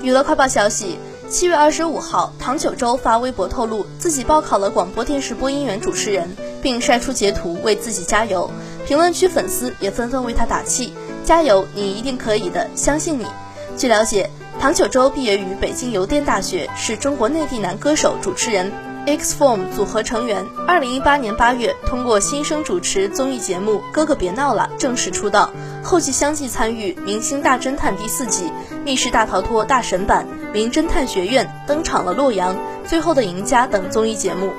娱乐快报消息：七月二十五号，唐九洲发微博透露自己报考了广播电视播音员主持人，并晒出截图为自己加油。评论区粉丝也纷纷为他打气：“加油，你一定可以的，相信你。”据了解，唐九洲毕业于北京邮电大学，是中国内地男歌手、主持人。X Form 组合成员，二零一八年八月通过新生主持综艺节目《哥哥别闹了》正式出道，后继相继参与《明星大侦探》第四季、《密室大逃脱》大神版、《名侦探学院》登场了《洛阳》、《最后的赢家》等综艺节目。